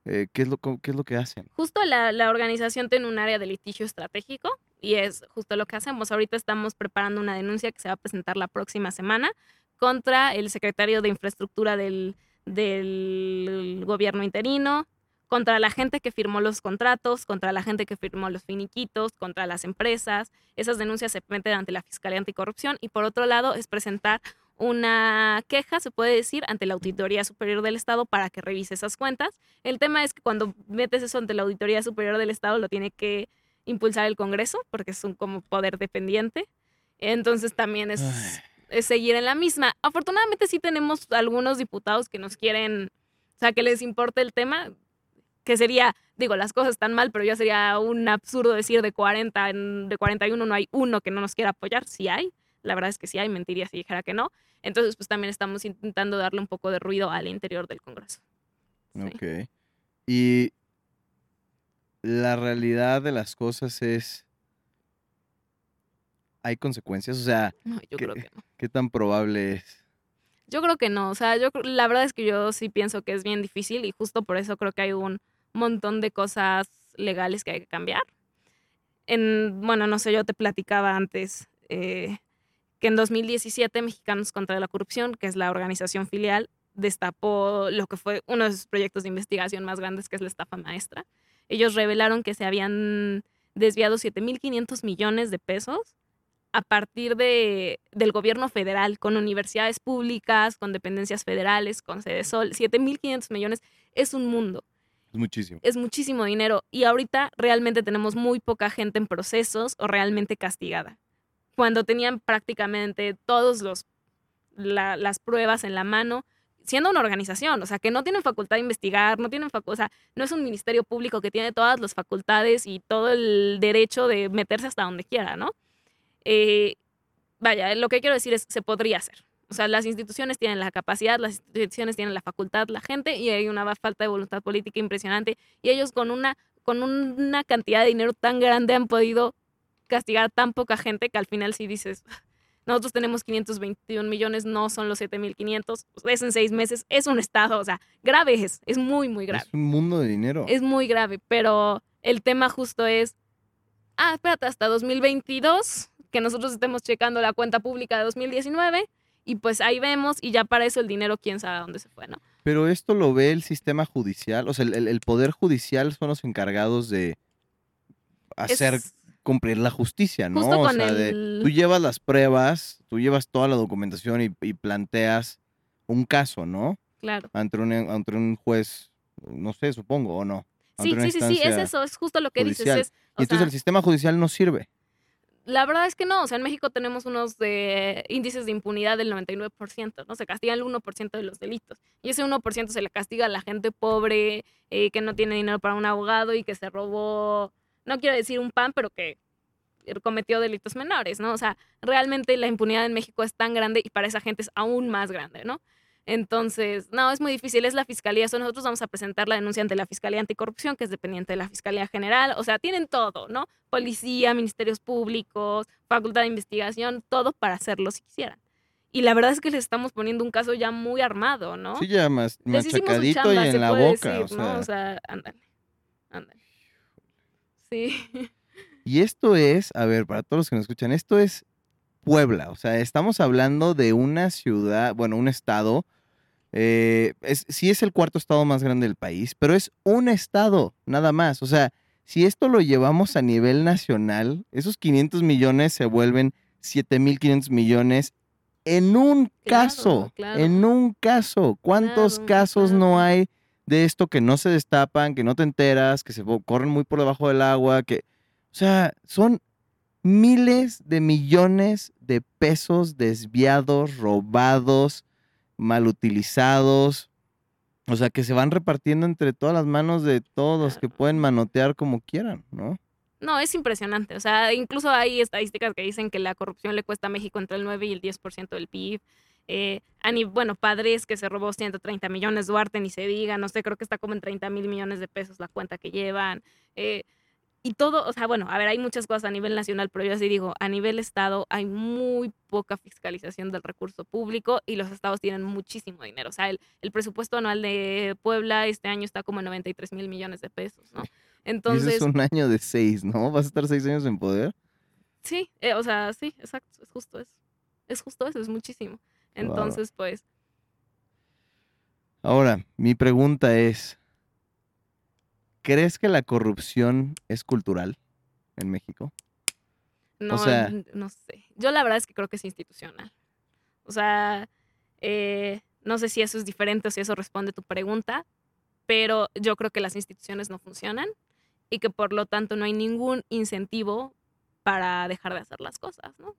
eh, ¿qué, es lo, ¿qué es lo que hacen? Justo la, la organización tiene un área de litigio estratégico y es justo lo que hacemos. Ahorita estamos preparando una denuncia que se va a presentar la próxima semana contra el secretario de Infraestructura del, del gobierno interino, contra la gente que firmó los contratos, contra la gente que firmó los finiquitos, contra las empresas. Esas denuncias se meten ante la Fiscalía Anticorrupción y por otro lado es presentar una queja, se puede decir, ante la Auditoría Superior del Estado para que revise esas cuentas. El tema es que cuando metes eso ante la Auditoría Superior del Estado lo tiene que impulsar el Congreso porque es un como poder dependiente. Entonces también es, seguir en la misma. Afortunadamente sí tenemos algunos diputados que nos quieren, o sea, que les importa el tema, que sería, digo, las cosas están mal, pero ya sería un absurdo decir de 40, en- de 41 no hay uno que no nos quiera apoyar, sí hay. La verdad es que sí hay, mentiría si dijera que no. Entonces, pues también estamos intentando darle un poco de ruido al interior del Congreso. Sí. Ok. Y la realidad de las cosas es, ¿hay consecuencias? O sea, No, yo ¿Qué? creo que no. ¿qué tan probable es? Yo creo que no. O sea, yo la verdad es que yo sí pienso que es bien difícil y justo por eso creo que hay un montón de cosas legales que hay que cambiar. En, bueno, no sé, yo te platicaba antes eh, que en 2017 Mexicanos contra la Corrupción, que es la organización filial, destapó lo que fue uno de sus proyectos de investigación más grandes, que es la estafa maestra. Ellos revelaron que se habían desviado 7.500 millones de pesos a partir de, del gobierno federal, con universidades públicas, con dependencias federales, con Sol, 7.500 millones, es un mundo. Muchísimo. Es muchísimo dinero. Y ahorita realmente tenemos muy poca gente en procesos o realmente castigada. Cuando tenían prácticamente todos los las pruebas en la mano, siendo una organización, o sea, que no tienen facultad de investigar, no tienen facultad, o sea, no es un ministerio público que tiene todas las facultades y todo el derecho de meterse hasta donde quiera, ¿no? Eh, vaya, lo que quiero decir es, se podría hacer. O sea, las instituciones tienen la capacidad, las instituciones tienen la facultad, la gente, y hay una falta de voluntad política impresionante. Y ellos con una, con una cantidad de dinero tan grande han podido castigar a tan poca gente que al final sí dices, nosotros tenemos 521 millones, no son los 7.500, es en seis meses, es un estado, o sea, grave es, es muy, muy grave. Es un mundo de dinero. Es muy grave, pero el tema justo es, ah, espérate, hasta 2022, que nosotros estemos checando la cuenta pública de 2019 y pues ahí vemos y ya para eso el dinero quién sabe a dónde se fue, ¿no? Pero esto lo ve el sistema judicial, o sea, el, poder judicial son los encargados de hacer cumplir la justicia, ¿no? Justo o sea, tú llevas las pruebas, tú llevas toda la documentación y, planteas un caso, ¿no? Claro. Ante un, ante un juez, no sé, supongo, o no. Sí, sí, sí, sí, es eso, es justo lo que dices. y entonces el sistema judicial no sirve. La verdad es que no, o sea, en México tenemos unos de índices de impunidad del 99%, ¿no? Se castiga el 1% de los delitos. Y ese 1% se le castiga a la gente pobre, eh, que no tiene dinero para un abogado y que se robó, no quiero decir un pan, pero que cometió delitos menores, ¿no? O sea, realmente la impunidad en México es tan grande y para esa gente es aún más grande, ¿no? Entonces, no, es muy difícil, es la Fiscalía, eso nosotros vamos a presentar la denuncia ante la Fiscalía Anticorrupción, que es dependiente de la Fiscalía General, o sea, tienen todo, ¿no? Policía, ministerios públicos, facultad de investigación, todo para hacerlo si quisieran. Y la verdad es que les estamos poniendo un caso ya muy armado, ¿no? Sí, ya más machacadito y en la boca. o sea. ¿no? O sea, ándale, ándale. Sí. Y esto es, a ver, para todos los que nos escuchan, esto es Puebla, o sea, estamos hablando de una ciudad, bueno, un estado eh, es, sí es el cuarto estado más grande del país, pero es un estado, nada más. O sea, si esto lo llevamos a nivel nacional, esos 500 millones se vuelven 7.500 millones en un caso, en un caso. ¿Cuántos casos no hay de esto que no se destapan, que no te enteras, que se corren muy por debajo del agua, que, o sea, son miles de millones de pesos desviados, robados, mal utilizados. O sea, que se van repartiendo entre todas las manos de todos que pueden manotear como quieran, ¿no? No, es impresionante. O sea, incluso hay estadísticas que dicen que la corrupción le cuesta a México entre el 9 y el 10% del PIB. Eh, bueno, padres que se robó 130 millones, Duarte ni se diga, no sé, creo que está como en 30 mil millones de pesos la cuenta que llevan. Eh, y todo, o sea, bueno, a ver, hay muchas cosas a nivel nacional, pero yo así digo, a nivel estado hay muy poca fiscalización del recurso público y los estados tienen muchísimo dinero. O sea, el, presupuesto anual de Puebla este año está como en 93 mil millones de pesos, ¿no? Entonces... es un año de seis, ¿no? ¿Vas a estar seis años en poder? Sí, eh, o sea, sí, exacto, es justo eso. Es justo eso, es muchísimo. Entonces, pues... Ahora, mi pregunta es, ¿Crees que la corrupción es cultural en México? No, no sé. Yo la verdad es que creo que es institucional. O sea, eh, no sé si eso es diferente o si eso responde a tu pregunta, pero yo creo que las instituciones no funcionan y que por lo tanto no hay ningún incentivo para dejar de hacer las cosas, ¿no?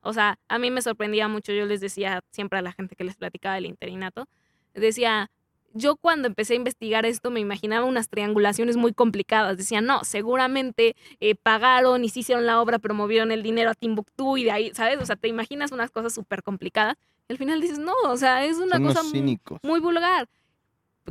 O sea, a mí me sorprendía mucho, yo les decía siempre a la gente que les platicaba del interinato, decía, yo cuando empecé a investigar esto me imaginaba unas triangulaciones muy complicadas. Decía, no, seguramente eh, pagaron y se hicieron la obra, promovieron el dinero a Timbuktu y de ahí, ¿sabes? O sea, te imaginas unas cosas súper complicadas. Y al final dices, no, o sea, es una cosa muy, vulgar.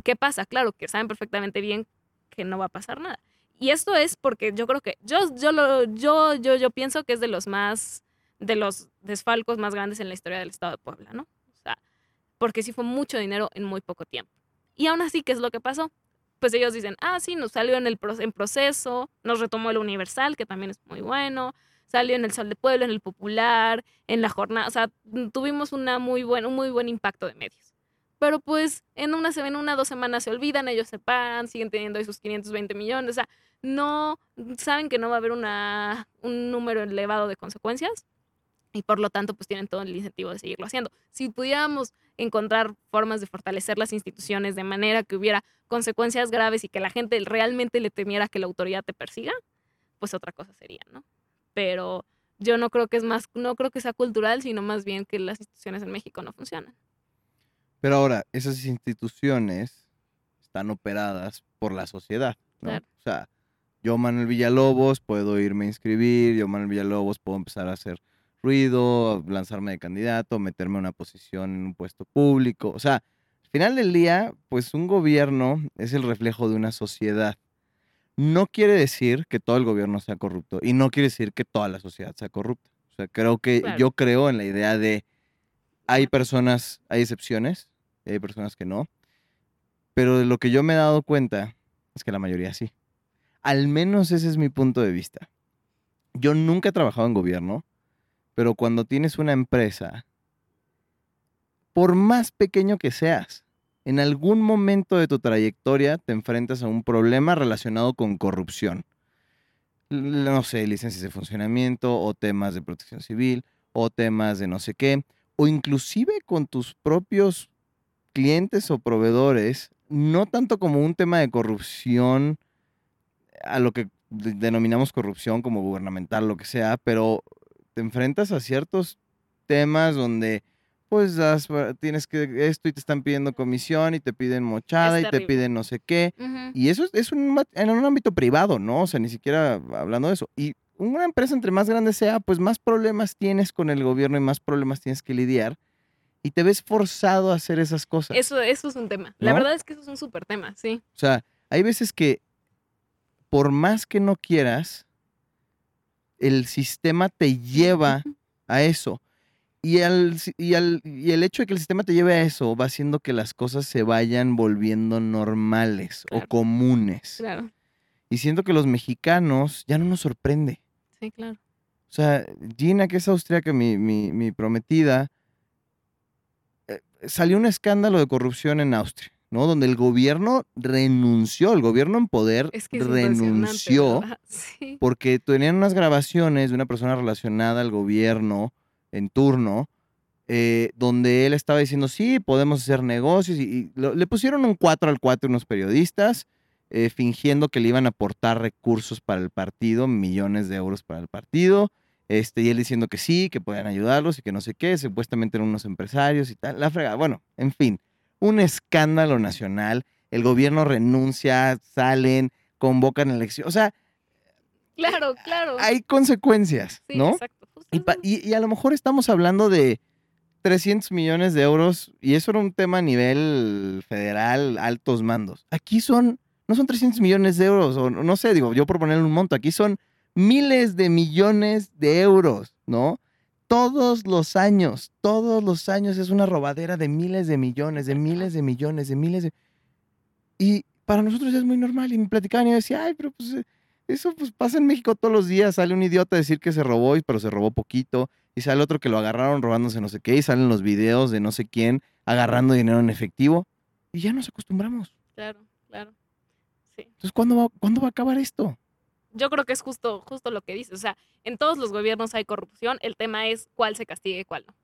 ¿Qué pasa? Claro, que saben perfectamente bien que no va a pasar nada. Y esto es porque yo creo que, yo, yo, lo, yo, yo, yo pienso que es de los más, de los desfalcos más grandes en la historia del Estado de Puebla, ¿no? O sea, porque sí fue mucho dinero en muy poco tiempo. Y aún así, ¿qué es lo que pasó? Pues ellos dicen, ah, sí, nos salió en el en proceso, nos retomó el Universal, que también es muy bueno, salió en el Sol de Pueblo, en el Popular, en la jornada, o sea, tuvimos una muy buen, un muy buen impacto de medios. Pero pues en una, en una dos semanas se olvidan, ellos se paran, siguen teniendo esos 520 millones, o sea, no, saben que no va a haber una, un número elevado de consecuencias y por lo tanto pues tienen todo el incentivo de seguirlo haciendo. Si pudiéramos encontrar formas de fortalecer las instituciones de manera que hubiera consecuencias graves y que la gente realmente le temiera que la autoridad te persiga, pues otra cosa sería, ¿no? Pero yo no creo que es más, no creo que sea cultural, sino más bien que las instituciones en México no funcionan. Pero ahora, esas instituciones están operadas por la sociedad, ¿no? Claro. O sea, yo, Manuel Villalobos, puedo irme a inscribir, yo, Manuel Villalobos, puedo empezar a hacer ruido, lanzarme de candidato, meterme en una posición en un puesto público. O sea, al final del día, pues un gobierno es el reflejo de una sociedad. No quiere decir que todo el gobierno sea corrupto y no quiere decir que toda la sociedad sea corrupta. O sea, creo que Claro. yo creo en la idea de hay personas, hay excepciones, y hay personas que no, pero de lo que yo me he dado cuenta es que la mayoría sí. Al menos ese es mi punto de vista. Yo nunca he trabajado en gobierno, pero cuando tienes una empresa, por más pequeño que seas, en algún momento de tu trayectoria te enfrentas a un problema relacionado con corrupción. No sé, licencias de funcionamiento o temas de protección civil o temas de no sé qué, o inclusive con tus propios clientes o proveedores, no tanto como un tema de corrupción, a lo que de- denominamos corrupción como gubernamental, lo que sea, pero te enfrentas a ciertos temas donde pues das- tienes que esto y te están pidiendo comisión y te piden mochada y te piden no sé qué. Ujú. Y eso es, es un, en un ámbito privado, ¿no? O sea, ni siquiera hablando de eso. Y una empresa entre más grande sea, pues más problemas tienes con el gobierno y más problemas tienes que lidiar. Y te ves forzado a hacer esas cosas. Eso, eso es un tema. La ¿No? verdad es que eso es un súper tema, sí. O sea, hay veces que por más que no quieras, el sistema te lleva a eso. Y, al, y, al- y el hecho de que el sistema te lleve a eso va haciendo que las cosas se vayan volviendo normales o comunes. Claro, Y siento que los mexicanos ya no nos sorprende. sí, claro. O sea, Gina, que es austríaca, mi, mi, mi prometida, eh, salió un escándalo de corrupción en Austria, ¿no? Donde el gobierno renunció, el gobierno en poder Es que es renunció porque tenían unas grabaciones de una persona relacionada al gobierno en turno, eh, donde él estaba diciendo, sí, podemos hacer negocios, y, y lo- le pusieron un 4 al 4 unos periodistas, eh, fingiendo que le iban a aportar recursos para el partido, millones de euros para el partido, este, y él diciendo que sí, que podían ayudarlos y que no sé qué, supuestamente eran unos empresarios y tal, la fregada, bueno, en fin, un escándalo nacional, el gobierno renuncia, salen, convocan elecciones, o sea, Claro, claro. hay consecuencias, sí, ¿no? exacto. Y, y- y a lo mejor estamos hablando de 300 millones de euros y eso era un tema a nivel federal, altos mandos. Aquí son, no son 300 millones de euros, o no sé, digo, yo por ponerle un monto, aquí son miles de millones de euros, ¿no? Todos los años, todos los años es una robadera de miles de millones, de miles de millones, de miles de... Y para nosotros es muy normal. Y me platicaban y yo decía, ay, pero pues eso pues pasa en México todos los días. Sale un idiota a decir que se robó, y- pero se robó poquito. Y sale otro que lo agarraron robándose no sé qué. Y salen los videos de no sé quién agarrando dinero en efectivo. Y ya nos acostumbramos. Claro, claro. Sí. Entonces, ¿cuándo va, ¿cuándo va a acabar esto? Yo creo que es justo, justo lo que dices. O sea, en todos los gobiernos hay corrupción. El tema es cuál se castigue y cuál no.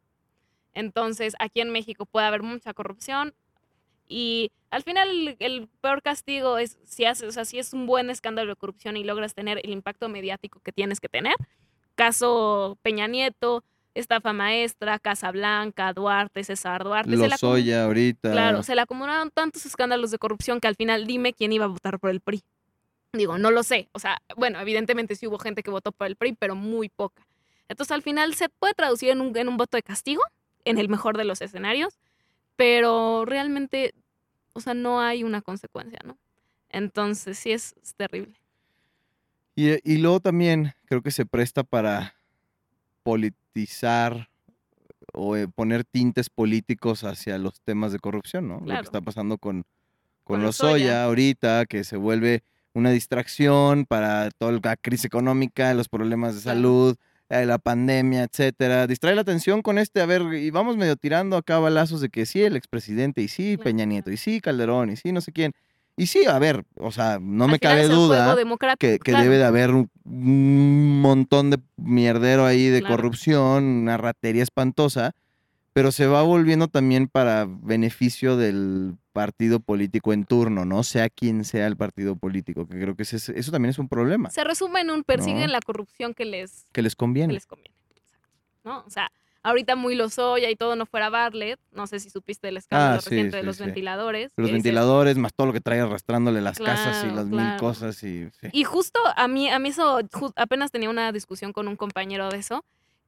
Entonces, aquí en México puede haber mucha corrupción. Y al final el, el peor castigo es si haces, o sea, si es un buen escándalo de corrupción y logras tener el impacto mediático que tienes que tener. Caso Peña Nieto, estafa maestra, Casa Blanca, Duarte, César Duarte. acum- Lozoya ahorita. Claro, se le acumularon tantos escándalos de corrupción que al final dime quién iba a votar por el PRI. Digo, no lo sé. O sea, bueno, evidentemente sí hubo gente que votó por el PRI, pero muy poca. Entonces al final se puede traducir en un, en un voto de castigo, en el mejor de los escenarios, pero realmente, o sea, no hay una consecuencia, ¿no? Entonces sí es, es terrible. Y, y luego también creo que se presta para politizar o eh, poner tintes políticos hacia los temas de corrupción, ¿no? Lo que está pasando con, con Con Lozoya Lozoya. ahorita, que se vuelve una distracción para toda la crisis económica, los problemas de salud, eh, la pandemia, etcétera. Distrae la atención con este, a ver, y vamos medio tirando acá balazos de que sí, el expresidente, y sí. Peña Nieto, y sí, Calderón, y sí, no sé quién. Y sí, a ver, o sea, no me cabe duda que, que claro. debe de haber un- un montón de mierdero ahí de Claro. corrupción, una ratería espantosa, pero se va volviendo también para beneficio del partido político en turno, ¿no? Sea quien sea el partido político, que creo que ese es- eso también es un problema, Se resume en un persiguen No. la corrupción que les, que les que conviene. les conviene. Exacto. ¿No? O sea, ahorita muy Lozoya y todo no fuera Bartlett. No sé si supiste del escándalo Ah, sí, reciente de los sí. ventiladores. Los ventiladores, más todo lo que trae arrastrándole las casas y Claro, las mil cosas y. Y justo a mí, a mí eso, apenas tenía una discusión con un compañero de eso,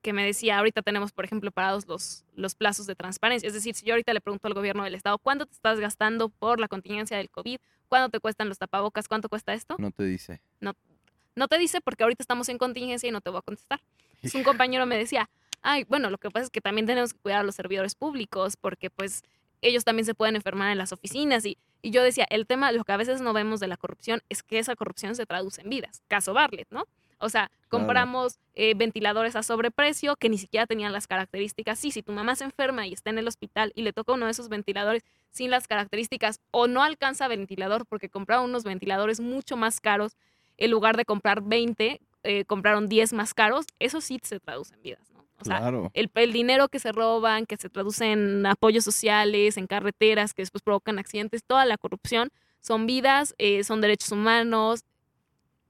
que me decía, ahorita tenemos, por ejemplo, parados los, los plazos de transparencia. Es decir, si yo ahorita le pregunto al gobierno del Estado, ¿cuánto te estás gastando por la contingencia del COVID? ¿Cuánto te cuestan los tapabocas? ¿Cuánto cuesta esto? No te dice. No te dice porque ahorita estamos en contingencia y no te voy a contestar. Entonces, un compañero me decía, ay, bueno, lo que pasa es que también tenemos que cuidar a los servidores públicos porque pues ellos también se pueden enfermar en las oficinas y, y yo decía, el tema, lo que a veces no vemos de la corrupción es que esa corrupción se traduce en vidas. Caso Bartlett, ¿no? O sea, compramos eh, ventiladores a sobreprecio que ni siquiera tenían las características. Sí, si tu mamá se enferma y está en el hospital y le toca uno de esos ventiladores sin las características o no alcanza ventilador porque compraron unos ventiladores mucho más caros, en lugar de comprar 20, eh, compraron 10 más caros, eso sí se traduce en vidas, ¿no? O sea, claro. el, el dinero que se roban, que se traduce en apoyos sociales, en carreteras, que después provocan accidentes, toda la corrupción, son vidas, eh, son derechos humanos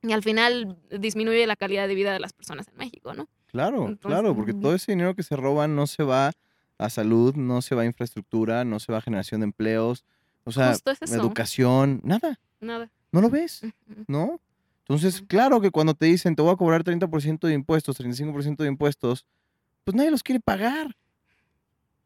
y al final disminuye la calidad de vida de las personas en México, ¿no? Claro, Entonces, claro, porque todo ese dinero que se roba no se va a salud, no se va a infraestructura, no se va a generación de empleos, o sea, es educación, nada, Nada. no lo ves. ¿no? Entonces, claro que cuando te dicen te voy a cobrar 30% de impuestos, 35% de impuestos, pues nadie los quiere pagar.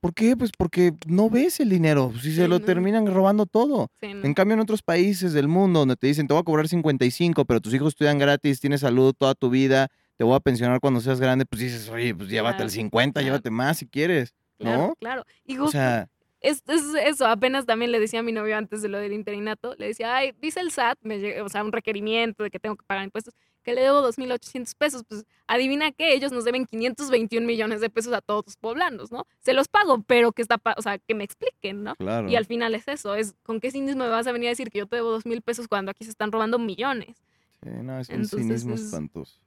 ¿Por qué? Pues porque no ves el dinero, si se lo no. terminan robando todo. Sí, no. En cambio, en otros países del mundo donde te dicen, te voy a cobrar 55, pero tus hijos estudian gratis, tienes salud toda tu vida, te voy a pensionar cuando seas grande, pues dices, oye, pues llévate Claro, el 50, claro. llévate más si quieres, Claro, ¿no? claro. Y O justo sea, es, es eso, apenas también le decía a mi novio antes de lo del interinato, le decía, ay, dice el SAT, me o sea, un requerimiento de que tengo que pagar impuestos, que le debo 2.800 pesos. Pues adivina qué, ellos nos deben 521 millones de pesos a todos los poblanos, ¿no? Se los pago, pero que está, o sea, que me expliquen, ¿no? claro. Y al final es eso, es con qué cinismo me vas a venir a decir que yo te debo 2.000 pesos cuando aquí se están robando millones. Sí, no, es un Entonces cinismo es- espantoso.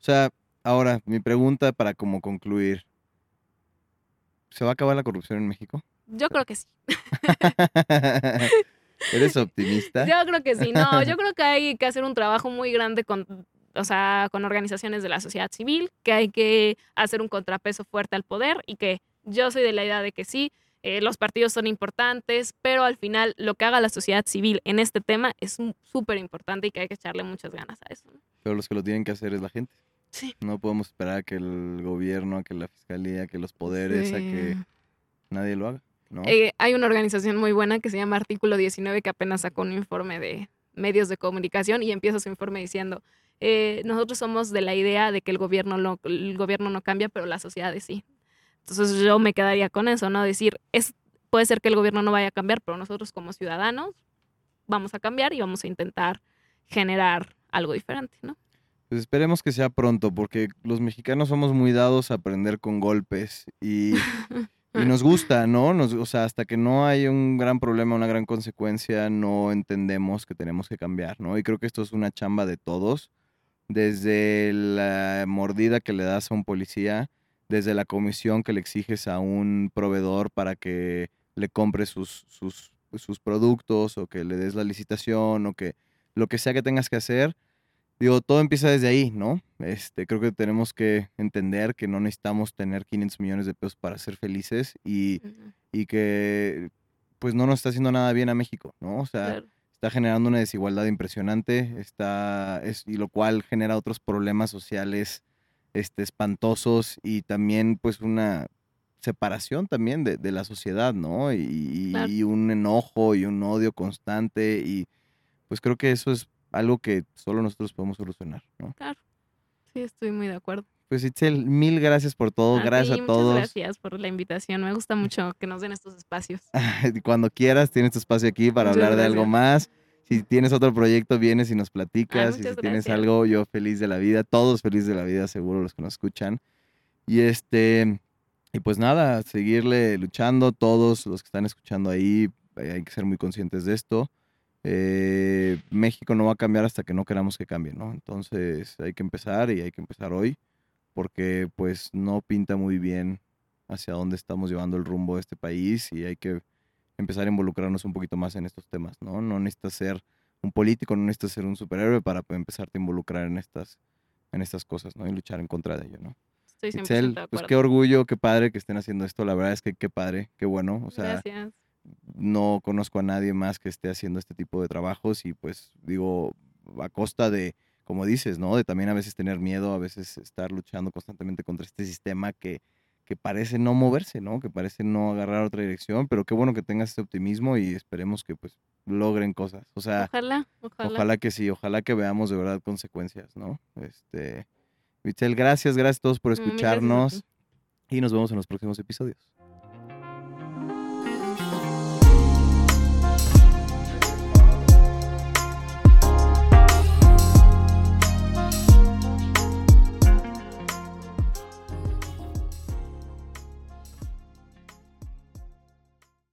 O sea, ahora, mi pregunta para como concluir. ¿Se va a acabar la corrupción en México? Yo creo que sí. ¿Eres optimista? Yo creo que sí, no, yo creo que hay que hacer un trabajo muy grande con, o sea, con organizaciones de la sociedad civil, que hay que hacer un contrapeso fuerte al poder y que yo soy de la idea de que sí, eh, los partidos son importantes, pero al final lo que haga la sociedad civil en este tema es súper importante y que hay que echarle muchas ganas a eso. ¿no? Pero los que lo tienen que hacer es la gente. Sí. No podemos esperar a que el gobierno, a que la fiscalía, a que los poderes, a que nadie lo haga. ¿No? Eh, hay una organización muy buena que se llama Artículo 19 que apenas sacó un informe de medios de comunicación y empieza su informe diciendo, eh, nosotros somos de la idea de que el gobierno, no, el gobierno no cambia, pero las sociedades sí. Entonces yo me quedaría con eso, ¿no? Decir, es, puede ser que el gobierno no vaya a cambiar, pero nosotros como ciudadanos vamos a cambiar y vamos a intentar generar algo diferente, ¿no? Pues esperemos que sea pronto, porque los mexicanos somos muy dados a aprender con golpes y, y nos gusta, ¿no? Nos, o sea, hasta que no hay un gran problema, una gran consecuencia, no entendemos que tenemos que cambiar, ¿no? Y creo que esto es una chamba de todos, desde la mordida que le das a un policía, desde la comisión que le exiges a un proveedor para que le compre sus, sus, sus productos o que le des la licitación o que lo que sea que tengas que hacer. Digo, todo empieza desde ahí, ¿no? Este, creo que tenemos que entender que no necesitamos tener 500 millones de pesos para ser felices y, y que pues no nos está haciendo nada bien a México, ¿no? O sea, Claro. está generando una desigualdad impresionante, está, es, y lo cual genera otros problemas sociales este, espantosos y también pues una separación también de, de la sociedad, ¿no? Y, y- Claro. y un enojo y un odio constante y pues creo que eso es algo que solo nosotros podemos solucionar, ¿no? Sí, estoy muy de acuerdo. Pues Itzel, mil gracias por todo, A gracias a todos. Muchas gracias por la invitación. Me gusta mucho que nos den estos espacios. Cuando quieras, tienes tu espacio aquí para Muchas hablar de algo más. Si tienes otro proyecto, vienes y nos platicas. y si tienes algo, yo feliz de la vida. Todos felices de la vida, seguro los que nos escuchan. Y este, y pues nada, seguirle luchando. Todos los que están escuchando ahí, hay que ser muy conscientes de esto. Eh, México no va a cambiar hasta que no queramos que cambie, ¿no? Entonces hay que empezar y hay que empezar hoy porque pues no pinta muy bien hacia dónde estamos llevando el rumbo de este país y hay que empezar a involucrarnos un poquito más en estos temas, ¿no? No necesitas ser un político, no necesitas ser un superhéroe para empezarte a involucrar en estas, en estas cosas, ¿no? Y luchar en contra de ello, ¿no? Estoy 100% Itzel, de pues qué orgullo, qué padre que estén haciendo esto. La verdad es que qué padre, qué bueno. O sea, Gracias. No conozco a nadie más que esté haciendo este tipo de trabajos y pues digo, a costa de, como dices, ¿no? De también a veces tener miedo, a veces estar luchando constantemente contra este sistema que, que parece no moverse, ¿no? Que parece no agarrar otra dirección, pero qué bueno que tengas ese optimismo y esperemos que pues logren cosas. O sea, Ojalá, ojalá. Ojalá que sí, ojalá que veamos de verdad consecuencias, ¿no? Este, Michelle, gracias, gracias a todos por Mm, escucharnos y nos vemos en los próximos episodios.